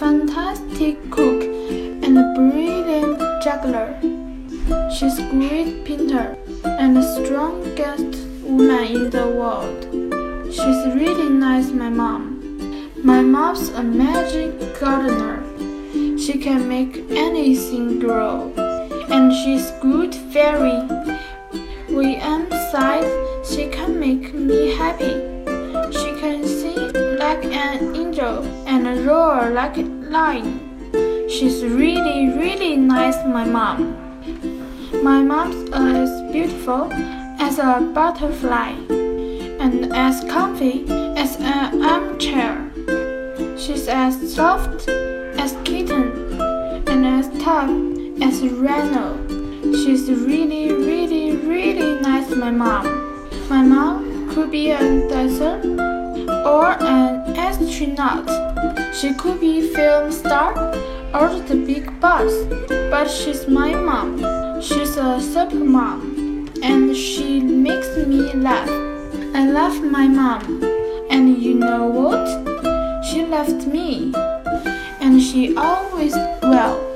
fantastic cook and a brilliant juggler. She's a great painter and the strongest woman in the world. She's really nice, my mom. My mom's a magic gardener. She can make anything grow. And she's good fairy. We emphasize she can make me happy. And roar like a lion. She's really, really nice, my mom. My mom's as beautiful as a butterfly and as comfy as an armchair. She's as soft as kitten and as tough as rhino. She's really, really, really nice, my mom. My mom could be a dancer or an astronaut. She could be film star or the big boss. But she's my mom. She's a super mom. And she makes me laugh. I love my mom. And you know what? She left me. And she always will.